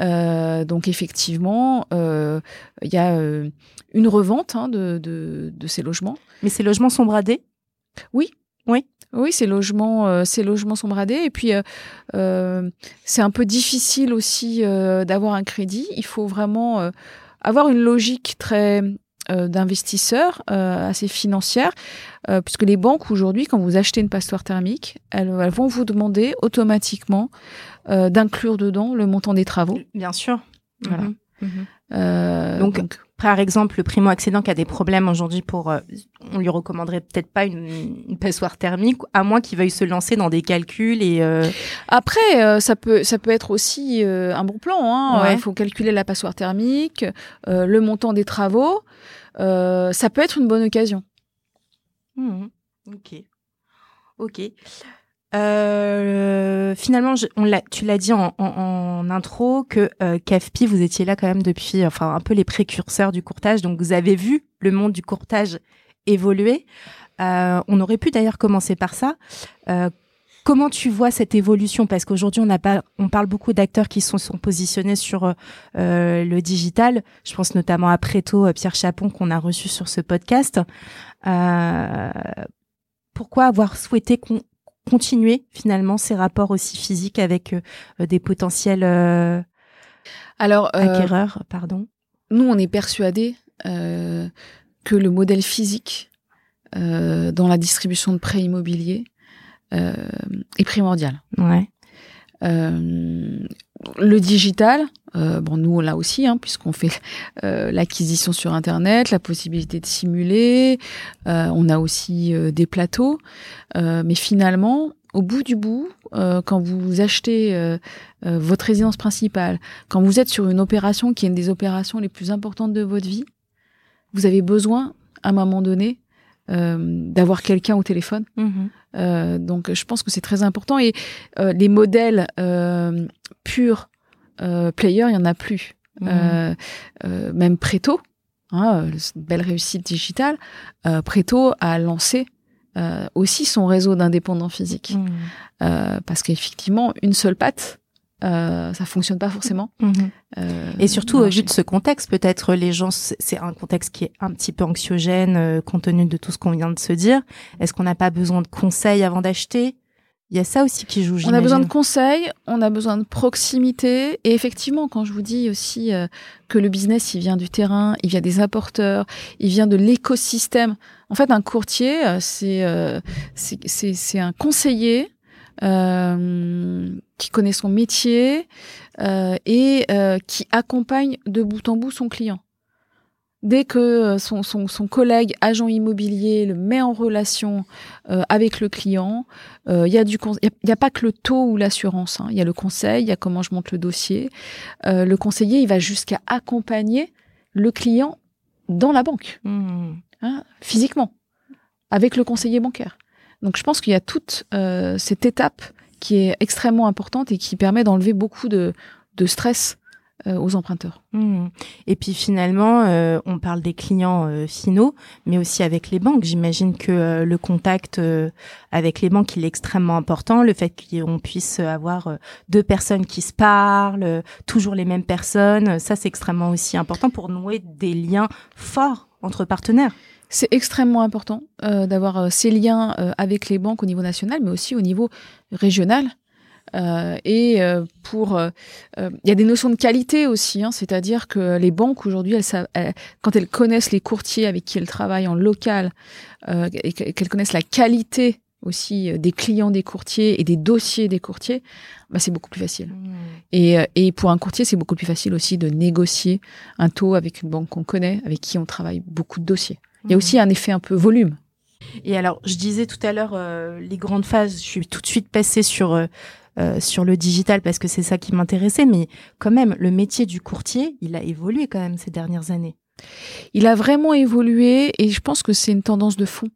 Euh, donc effectivement, euh, il y a euh, une revente hein, de, de, de ces logements. Mais ces logements sont bradés? Oui. Oui, ces logements, ces logements sont bradés. Et puis, c'est un peu difficile aussi d'avoir un crédit. Il faut vraiment avoir une logique très euh, d'investisseur, euh, assez financière, euh, puisque les banques aujourd'hui, quand vous achetez une passoire thermique, elles, elles vont vous demander automatiquement euh, d'inclure dedans le montant des travaux. Bien sûr. Voilà. Mhm. Mhm. Donc, Par exemple, le primo-accédant qui a des problèmes aujourd'hui pour, euh, on lui recommanderait peut-être pas une, une passoire thermique, à moins qu'il veuille se lancer dans des calculs et euh, Après, euh, ça peut ça peut être aussi un bon plan. hein. Ouais. Il faut calculer la passoire thermique, le montant des travaux. Euh, ça peut être une bonne occasion. Mhm. Ok. Ok. Euh, finalement, je- on l'a, tu l'as dit en, en- en intro que euh, CAFPI, vous étiez là quand même depuis, enfin un peu les précurseurs du courtage. Donc vous avez vu le monde du courtage évoluer. Euh, on aurait pu d'ailleurs commencer par ça. Euh, comment tu vois cette évolution? Parce qu'aujourd'hui, on n'a pas, on parle beaucoup d'acteurs qui sont, sont positionnés sur euh, le digital. Je pense notamment à Préto, euh, Pierre Chapon qu'on a reçu sur ce podcast. Euh, pourquoi avoir souhaité con- continuer finalement ces rapports aussi physiques avec euh, des potentiels euh, Alors, euh, acquéreurs, pardon. nous, on est persuadés que le modèle physique dans la distribution de prêts immobiliers est primordial. Ouais. Euh, le digital, euh, bon nous là aussi, hein, puisqu'on fait euh, l'acquisition sur Internet, la possibilité de simuler, on a aussi des plateaux, mais finalement, au bout du bout, quand vous achetez votre résidence principale, quand vous êtes sur une opération qui est une des opérations les plus importantes de votre vie, vous avez besoin, à un moment donné, d'avoir quelqu'un au téléphone Mhm. Euh, donc, je pense que c'est très important. Et euh, les modèles euh, purs player, il y en a plus. Mhm. Même Preto, hein, belle réussite digitale, Preto a lancé euh, aussi son réseau d'indépendants physiques. Mhm. Euh, parce qu'effectivement, une seule patte, euh, ça fonctionne pas forcément. Mhm. Euh, Et surtout, au vu de ce contexte, peut-être les gens, c'est un contexte qui est un petit peu anxiogène euh, compte tenu de tout ce qu'on vient de se dire. Est-ce qu'on n'a pas besoin de conseils avant d'acheter? Il y a ça aussi qui joue. On a besoin de conseils, on a besoin de proximité. Et effectivement, quand je vous dis aussi euh, que le business, il vient du terrain, il vient des apporteurs, il vient de l'écosystème. En fait, un courtier, c'est c'est c'est- c'est un conseiller euh, qui connaît son métier euh, et euh, qui accompagne de bout en bout son client. Dès que euh, son, son, son collègue agent immobilier le met en relation euh, avec le client, euh, il y a du con- il y a- a, pas que le taux ou l'assurance. hein. Il y a le conseil, il y a comment je monte le dossier. Euh, le conseiller, il va jusqu'à accompagner le client dans la banque, Mhm. hein, physiquement, avec le conseiller bancaire. Donc je pense qu'il y a toute euh, cette étape qui est extrêmement importante et qui permet d'enlever beaucoup de, stress euh, aux emprunteurs. Mhm. Et puis finalement, euh, on parle des clients finaux, mais aussi avec les banques. J'imagine que le contact avec les banques il est extrêmement important. Le fait qu'on puisse avoir deux personnes qui se parlent, toujours les mêmes personnes, ça c'est extrêmement aussi important pour nouer des liens forts entre partenaires. C'est extrêmement important euh, d'avoir euh, ces liens euh, avec les banques au niveau national, mais aussi au niveau régional. Euh, et euh, pour, euh, euh, il y a des notions de qualité aussi, hein, c'est-à-dire que les banques aujourd'hui, elles, savent- elles- quand elles connaissent les courtiers avec qui elles travaillent en local euh, et que- qu'elles connaissent la qualité aussi des clients des courtiers et des dossiers des courtiers, bah, c'est beaucoup plus facile. Et, euh, et pour un courtier, c'est beaucoup plus facile aussi de négocier un taux avec une banque qu'on connaît, avec qui on travaille beaucoup de dossiers. Il y a aussi un effet un peu volume. Et alors, je disais tout à l'heure euh, les grandes phases. Je suis tout de suite passée sur euh, euh, sur le digital parce que c'est ça qui m'intéressait. Mais quand même, le métier du courtier, il a évolué quand même ces dernières années. Il a vraiment évolué et je pense que c'est une tendance de fond.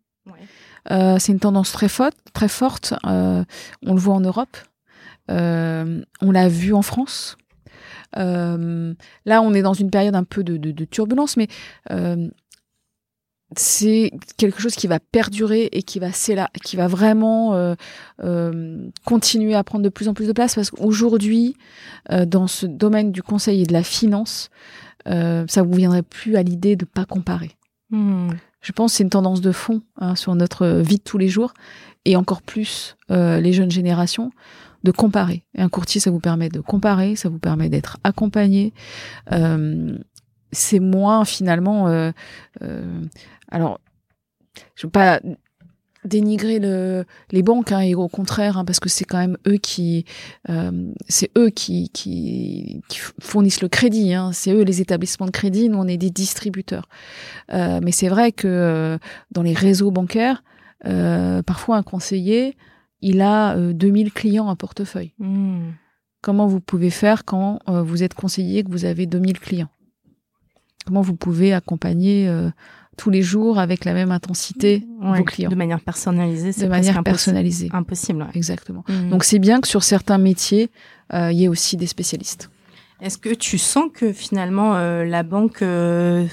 Euh, c'est une tendance très forte, très forte. On le voit en Europe. On l'a vu en France. Là, on est dans une période un peu de, de, de turbulence, mais c'est quelque chose qui va perdurer et qui va, s'éla- qui va vraiment euh, euh, continuer à prendre de plus en plus de place parce qu'aujourd'hui, euh, dans ce domaine du conseil et de la finance, euh, ça vous viendrait plus à l'idée de pas comparer. Hmm. je pense que c'est une tendance de fond hein, sur notre vie de tous les jours et encore plus les jeunes générations de comparer. Et un courtier, ça vous permet de comparer, ça vous permet d'être accompagné. c'est moins finalement. Alors, je veux pas dénigrer le, les banques hein, et au contraire hein, parce que c'est quand même eux qui euh, c'est eux qui, qui, qui, fournissent le crédit hein, c'est eux les établissements de crédit. Nous on est des distributeurs. Euh, mais c'est vrai que euh, dans les réseaux bancaires euh, parfois un conseiller il a 2000 clients à portefeuille. Mmh. comment vous pouvez faire quand vous êtes conseiller que vous avez 2000 clients? Comment vous pouvez accompagner tous les jours avec la même intensité vos clients. De manière personnalisée, c'est de manière personnalisée. Impossible. Exactement. Mmh. Donc c'est bien que sur certains métiers, euh, il y ait aussi des spécialistes. Est-ce que tu sens que finalement euh, la banque euh,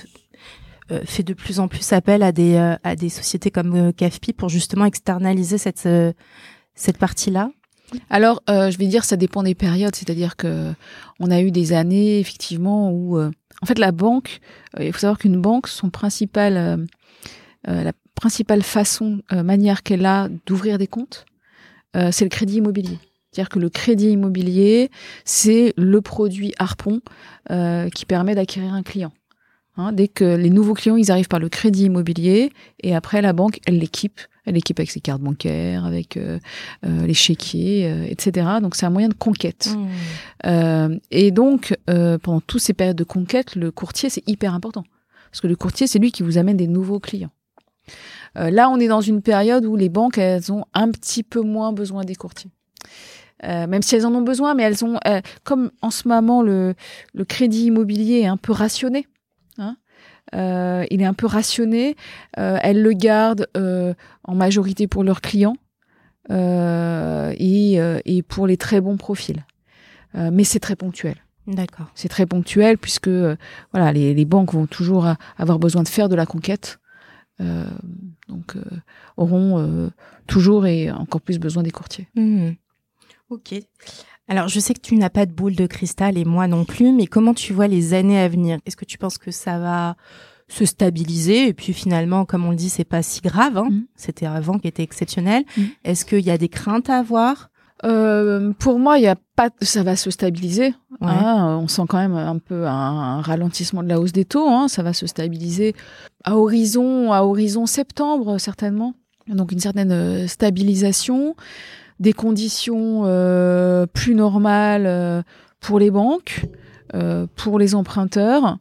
fait de plus en plus appel à des à des sociétés comme CAFPI pour justement externaliser cette cette partie-là? Alors, je vais dire, ça dépend des périodes. C'est-à-dire que on a eu des années, effectivement, où en fait, la banque, euh, il faut savoir qu'une banque, son principal, euh, euh, la principale façon, manière qu'elle a d'ouvrir des comptes, c'est le crédit immobilier. C'est-à-dire que le crédit immobilier, c'est le produit harpon qui permet d'acquérir un client. Hein, dès que les nouveaux clients, ils arrivent par le crédit immobilier, et après la banque, elle l'équipe elle équipe avec ses cartes bancaires, avec euh, euh, les chéquiers, euh, etc. Donc c'est un moyen de conquête. Mmh. et donc pendant toutes ces périodes de conquête, le courtier c'est hyper important parce que le courtier c'est lui qui vous amène des nouveaux clients. là, on est dans une période où les banques elles ont un petit peu moins besoin des courtiers. même si elles en ont besoin, mais elles ont, comme en ce moment le, le crédit immobilier est un peu rationné, hein, euh, il est un peu rationné. Euh, elles le gardent euh, en majorité pour leurs clients et, et, pour les très bons profils. mais c'est très ponctuel. D'accord. C'est très ponctuel puisque voilà, les, les, banques vont toujours avoir besoin de faire de la conquête. donc auront toujours et encore plus besoin des courtiers. Mmh. Ok. Alors, je sais que tu n'as pas de boule de cristal et moi non plus, mais comment tu vois les années à venir? Est-ce que tu penses que ça va se stabiliser? Et puis finalement, comme on le dit, c'est pas si grave. Hein. Mm. C'était avant qui était exceptionnel. Mm. Est-ce qu'il y a des craintes à avoir? Euh, pour moi, il y a pas, ça va se stabiliser. Hein. on sent quand même un peu un, ralentissement de la hausse des taux. Hein. Ça va se stabiliser à horizon, à horizon septembre certainement. Donc une certaine euh, stabilisation des conditions euh, plus normales euh, pour les banques, euh, pour les emprunteurs.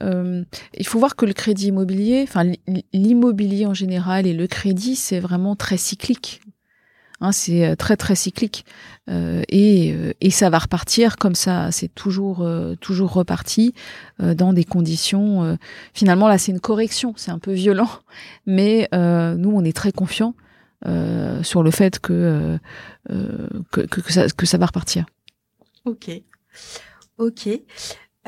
il faut voir que le crédit immobilier, enfin l'immobilier en général et le crédit, c'est vraiment très cyclique. Hein, c'est très très cyclique et, et, ça va repartir comme ça. C'est toujours toujours reparti dans des conditions. finalement là, c'est une correction. C'est un peu violent, mais nous on est très confiants euh, sur le fait euh, euh, que, que, que, ça, que ça va repartir. Ok. Ok.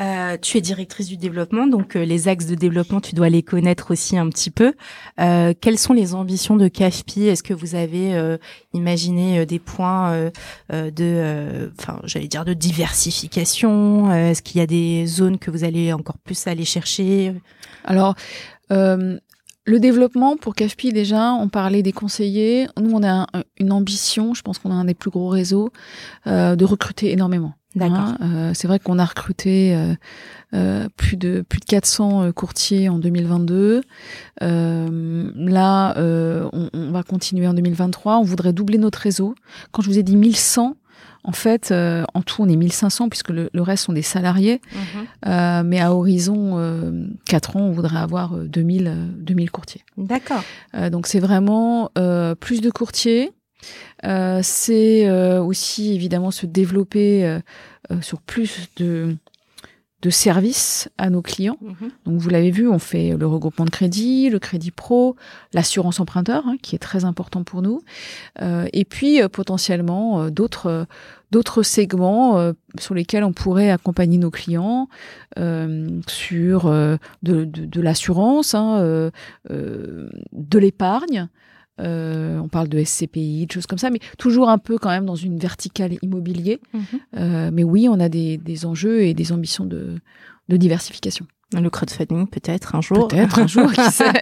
Euh, tu es directrice du développement, donc les axes de développement, tu dois les connaître aussi un petit peu. Euh, quelles sont les ambitions de CAFPI Est-ce que vous avez imaginé des points de, enfin, j'allais dire de diversification? Est-ce qu'il y a des zones que vous allez encore plus aller chercher? Alors, le développement pour CAFPI déjà, on parlait des conseillers. Nous, on a une ambition, je pense qu'on a un des plus gros réseaux, euh, de recruter énormément. D'accord. Hein. Euh, c'est vrai qu'on a recruté euh, plus de plus de 400 courtiers en 2022. là, on, on, va continuer en 2023. On voudrait doubler notre réseau. Quand je vous ai dit 1100, en fait, euh, en tout, on est 1500 puisque le, reste sont des salariés. Mhm. Euh, mais à horizon euh, 4 ans, on voudrait avoir 2000, euh, 2000 courtiers. D'accord. donc c'est vraiment plus de courtiers. c'est aussi évidemment se développer sur plus de de services à nos clients. Mhm. Donc vous l'avez vu, on fait le regroupement de crédit, le crédit pro, l'assurance emprunteur, hein, qui est très important pour nous, euh, et puis euh, potentiellement euh, d'autres d'autres segments sur lesquels on pourrait accompagner nos clients sur de, de, de l'assurance, hein, de l'épargne. Euh, on parle de SCPI, de choses comme ça, mais toujours un peu quand même dans une verticale immobilier. Mhm. Euh, mais oui, on a des, enjeux et des ambitions de, diversification. Le crowdfunding, peut-être un jour. Peut-être un jour, qui sait.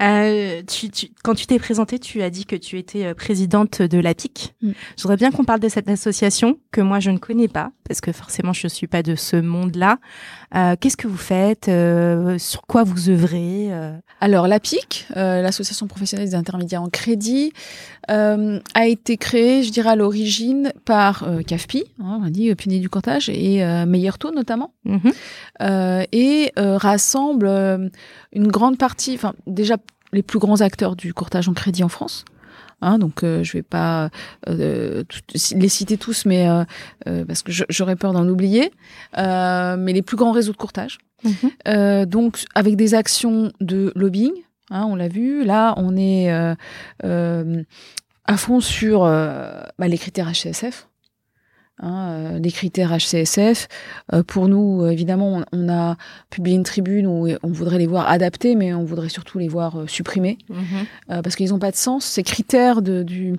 Euh, tu, tu, quand tu t'es présentée, tu as dit que tu étais euh, présidente de la PIC. Mm. Je voudrais bien qu'on parle de cette association que moi je ne connais pas parce que forcément je ne suis pas de ce monde-là. Euh, Qu'est-ce que vous faites euh, Sur quoi vous œuvrez euh? Alors, l'APIC, euh, l'Association professionnelle des intermédiaires en crédit, euh, a été créée, je dirais, à l'origine par euh, CAFPI, hein, on a dit, pionnier du courtage, et euh, Meilleur Taux notamment, euh, et euh, rassemble une grande partie, enfin déjà les plus grands acteurs du courtage en crédit en France. Hein, donc euh, je vais pas euh, les citer tous, mais euh, euh, parce que j'aurais peur d'en oublier. Mais les plus grands réseaux de courtage. Mhm. Donc avec des actions de lobbying, hein, on l'a vu. Là, on est à fond sur bah, les critères HCSF. Hein, euh, les critères HCSF. Euh, pour nous, euh, évidemment, on, on a publié une tribune où on voudrait les voir adaptés, mais on voudrait surtout les voir euh, supprimés Mhm. euh, parce qu'ils n'ont pas de sens. Ces critères de, du,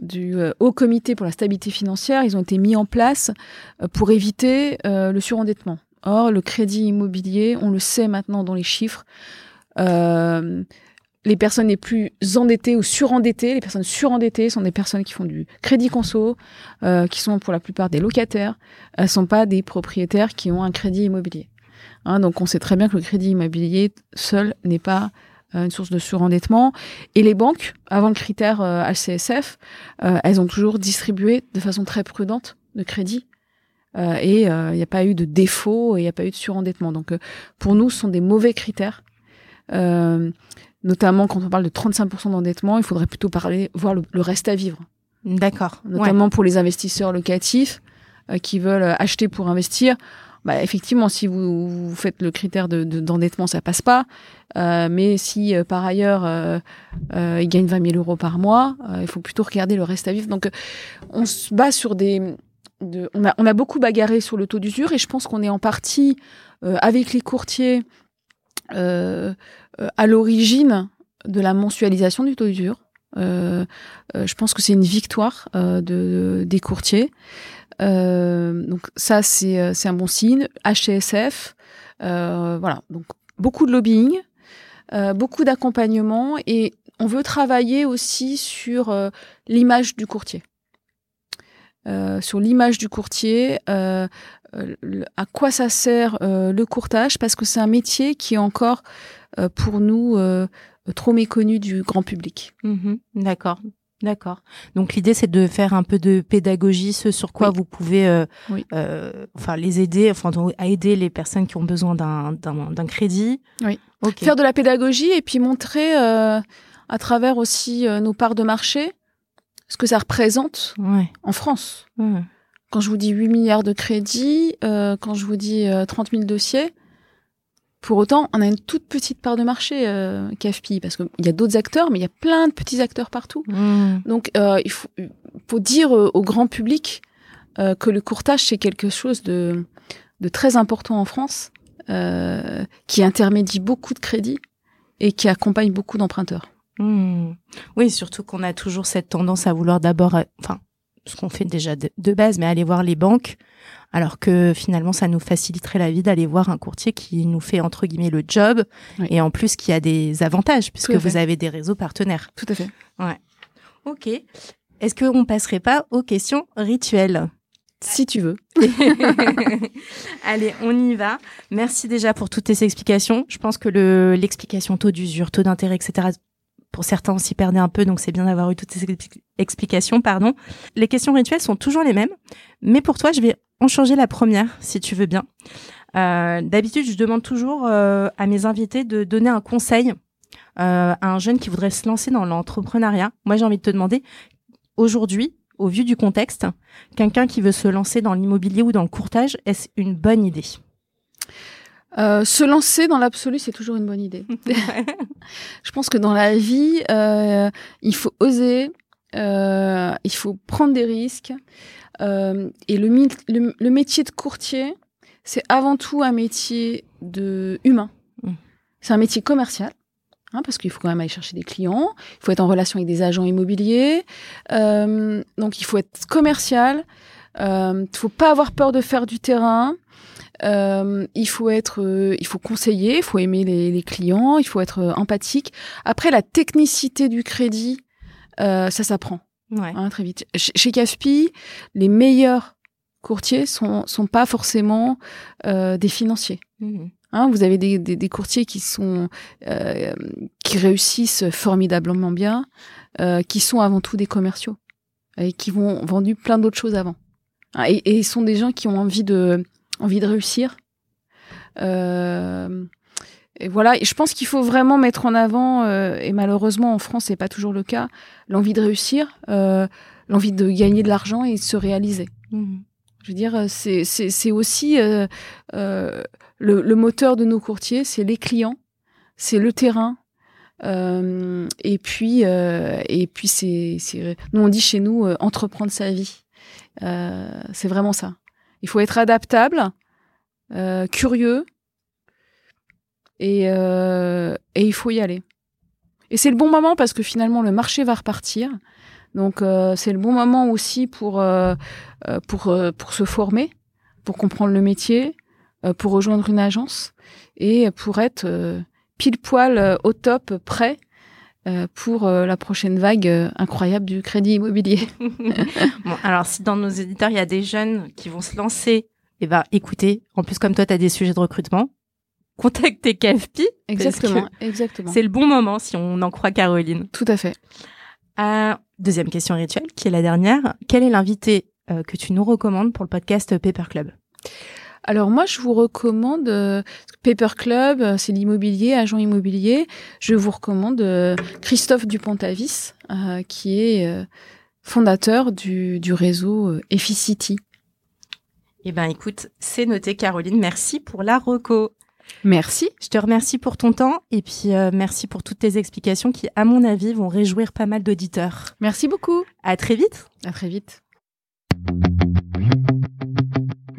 du euh, Haut Comité pour la stabilité financière, ils ont été mis en place euh, pour éviter euh, le surendettement. Or, le crédit immobilier, on le sait maintenant dans les chiffres, euh, les personnes les plus endettées ou surendettées, les personnes surendettées sont des personnes qui font du crédit conso, euh, qui sont pour la plupart des locataires, elles sont pas des propriétaires qui ont un crédit immobilier. Hein, donc on sait très bien que le crédit immobilier seul n'est pas euh, une source de surendettement. Et les banques, avant le critère HCSF, euh, elles ont toujours distribué de façon très prudente de crédit. Et il n'y a pas eu de défaut et il n'y a pas eu de surendettement. Donc pour nous, ce sont des mauvais critères. Notamment quand on parle de 35% d'endettement, il faudrait plutôt parler, voir le, le reste à vivre. D'accord. Ouais. Notamment pour les investisseurs locatifs euh, qui veulent euh, acheter pour investir. Bah, effectivement, si vous, vous faites le critère de, de- d'endettement, ça passe pas. Euh, mais si euh, par ailleurs euh, euh, ils gagnent 20 000 euros par mois, euh, il faut plutôt regarder le reste à vivre. Donc, euh, on se bat sur des. De, on, a, on a beaucoup bagarré sur le taux d'usure et je pense qu'on est en partie euh, avec les courtiers euh, à l'origine de la mensualisation du taux d'usure. Euh, euh, je pense que c'est une victoire euh, de, des courtiers. Euh, donc ça, c'est euh, un bon signe. Euh, voilà. Donc beaucoup de lobbying, euh, beaucoup d'accompagnement et on veut travailler aussi sur euh, l'image du courtier. Euh, sur l'image du courtier, euh, euh, à quoi ça sert euh, le courtage? Parce que c'est un métier qui est encore euh, pour nous euh, trop méconnu du grand public. Mhm. D'accord. D'accord. Donc l'idée c'est de faire un peu de pédagogie, ce sur quoi Oui. vous pouvez, euh, Oui. euh, enfin les aider, enfin à aider les personnes qui ont besoin d'un crédit. Oui. Faire de la pédagogie et puis montrer euh, à travers aussi euh, nos parts de marché ce que ça représente Ouais. en France. ouais. Quand je vous dis 8 milliards de crédits, euh, quand je vous dis euh, 30 000 dossiers, pour autant, on a une toute petite part de marché, euh, CAFPI, parce qu'il y a d'autres acteurs, mais il y a plein de petits acteurs partout. Mhm. Donc, euh, il faut, faut dire euh, au grand public euh, que le courtage, c'est quelque chose de, de très important en France, euh, qui intermédie beaucoup de crédits et qui accompagne beaucoup d'emprunteurs. Hmm. Oui, surtout qu'on a toujours cette tendance à vouloir d'abord, euh, enfin, ce qu'on fait déjà de, de base, mais aller voir les banques, alors que finalement, ça nous faciliterait la vie d'aller voir un courtier qui nous fait entre guillemets le job Oui. et en plus qui a des avantages puisque vous avez des réseaux partenaires. Tout à fait. Ok. Est-ce qu'on passerait pas aux questions rituelles? Si tu veux. Allez, on y va. Merci déjà pour toutes tes explications. Je pense que le l'explication taux d'usure, taux d'intérêt, etc. Pour certains, on s'y perdait un peu, donc c'est bien d'avoir eu toutes ces expli- explications. Pardon. Les questions rituelles sont toujours les mêmes, mais pour toi, je vais en changer la première, si tu veux bien. Euh, D'habitude, je demande toujours euh, à mes invités de donner un conseil euh, à un jeune qui voudrait se lancer dans l'entrepreneuriat. Moi, j'ai envie de te demander, aujourd'hui, au vu du contexte, quelqu'un qui veut se lancer dans l'immobilier ou dans le courtage, est-ce une bonne idée? Euh, se lancer dans l'absolu, c'est toujours une bonne idée. Je pense que dans la vie, euh, il faut oser, euh, il faut prendre des risques. Et le, mi- le, le métier de courtier, c'est avant tout un métier de humain. Mm. C'est un métier commercial. hein, parce qu'il faut quand même aller chercher des clients, il faut être en relation avec des agents immobiliers, donc il faut être commercial, il faut pas avoir peur de faire du terrain, Euh, il faut être, euh, il faut conseiller, il faut aimer les, les clients, il faut être euh, empathique. Après, la technicité du crédit, euh, ça s'apprend Ouais. hein, très vite. Ch- Chez Caspi, les meilleurs courtiers sont sont pas forcément euh, des financiers. Mhm. Hein, vous avez des, des, des courtiers qui sont euh, qui réussissent formidablement bien, euh, qui sont avant tout des commerciaux et qui vont vendu plein d'autres choses avant. Hein, et, et ils sont des gens qui ont envie de envie de réussir. Euh, et voilà, et je pense qu'il faut vraiment mettre en avant, euh, et malheureusement en France c'est pas toujours le cas, l'envie de réussir, euh, l'envie de gagner de l'argent et de se réaliser. Mhm. Je veux dire, c'est aussi euh, le, le moteur de nos courtiers, c'est les clients, c'est le terrain. Et puis et puis c'est nous on dit chez nous entreprendre sa vie. C'est vraiment ça. Il faut être adaptable, euh, curieux et euh, et il faut y aller. Et c'est le bon moment parce que finalement le marché va repartir. Donc euh, c'est le bon moment aussi pour pour pour se former, pour comprendre le métier, pour rejoindre une agence et pour être pile poil au top, prêt pour euh, la prochaine vague euh, incroyable du crédit immobilier. Bon, alors si dans nos éditeurs, il y a des jeunes qui vont se lancer, eh ben, écoutez, en plus comme toi, tu as des sujets de recrutement, contactez KFP. Exactement, exactement. C'est le bon moment si on en croit Caroline. Tout à fait. Euh, deuxième question rituelle, qui est la dernière. Quel est l'invité euh, que tu nous recommandes pour le podcast Paper Club? Alors moi, je vous recommande euh, Paper Club, euh, c'est l'immobilier, agent immobilier. Je vous recommande euh, Christophe Dupont-Avis, euh, qui est fondateur du, du réseau Efficity. Eh ben, écoute, c'est noté, Caroline. Merci pour la reco. Merci. Je te remercie pour ton temps et puis merci pour toutes tes explications qui, à mon avis, vont réjouir pas mal d'auditeurs. Merci beaucoup. À très vite. À très vite.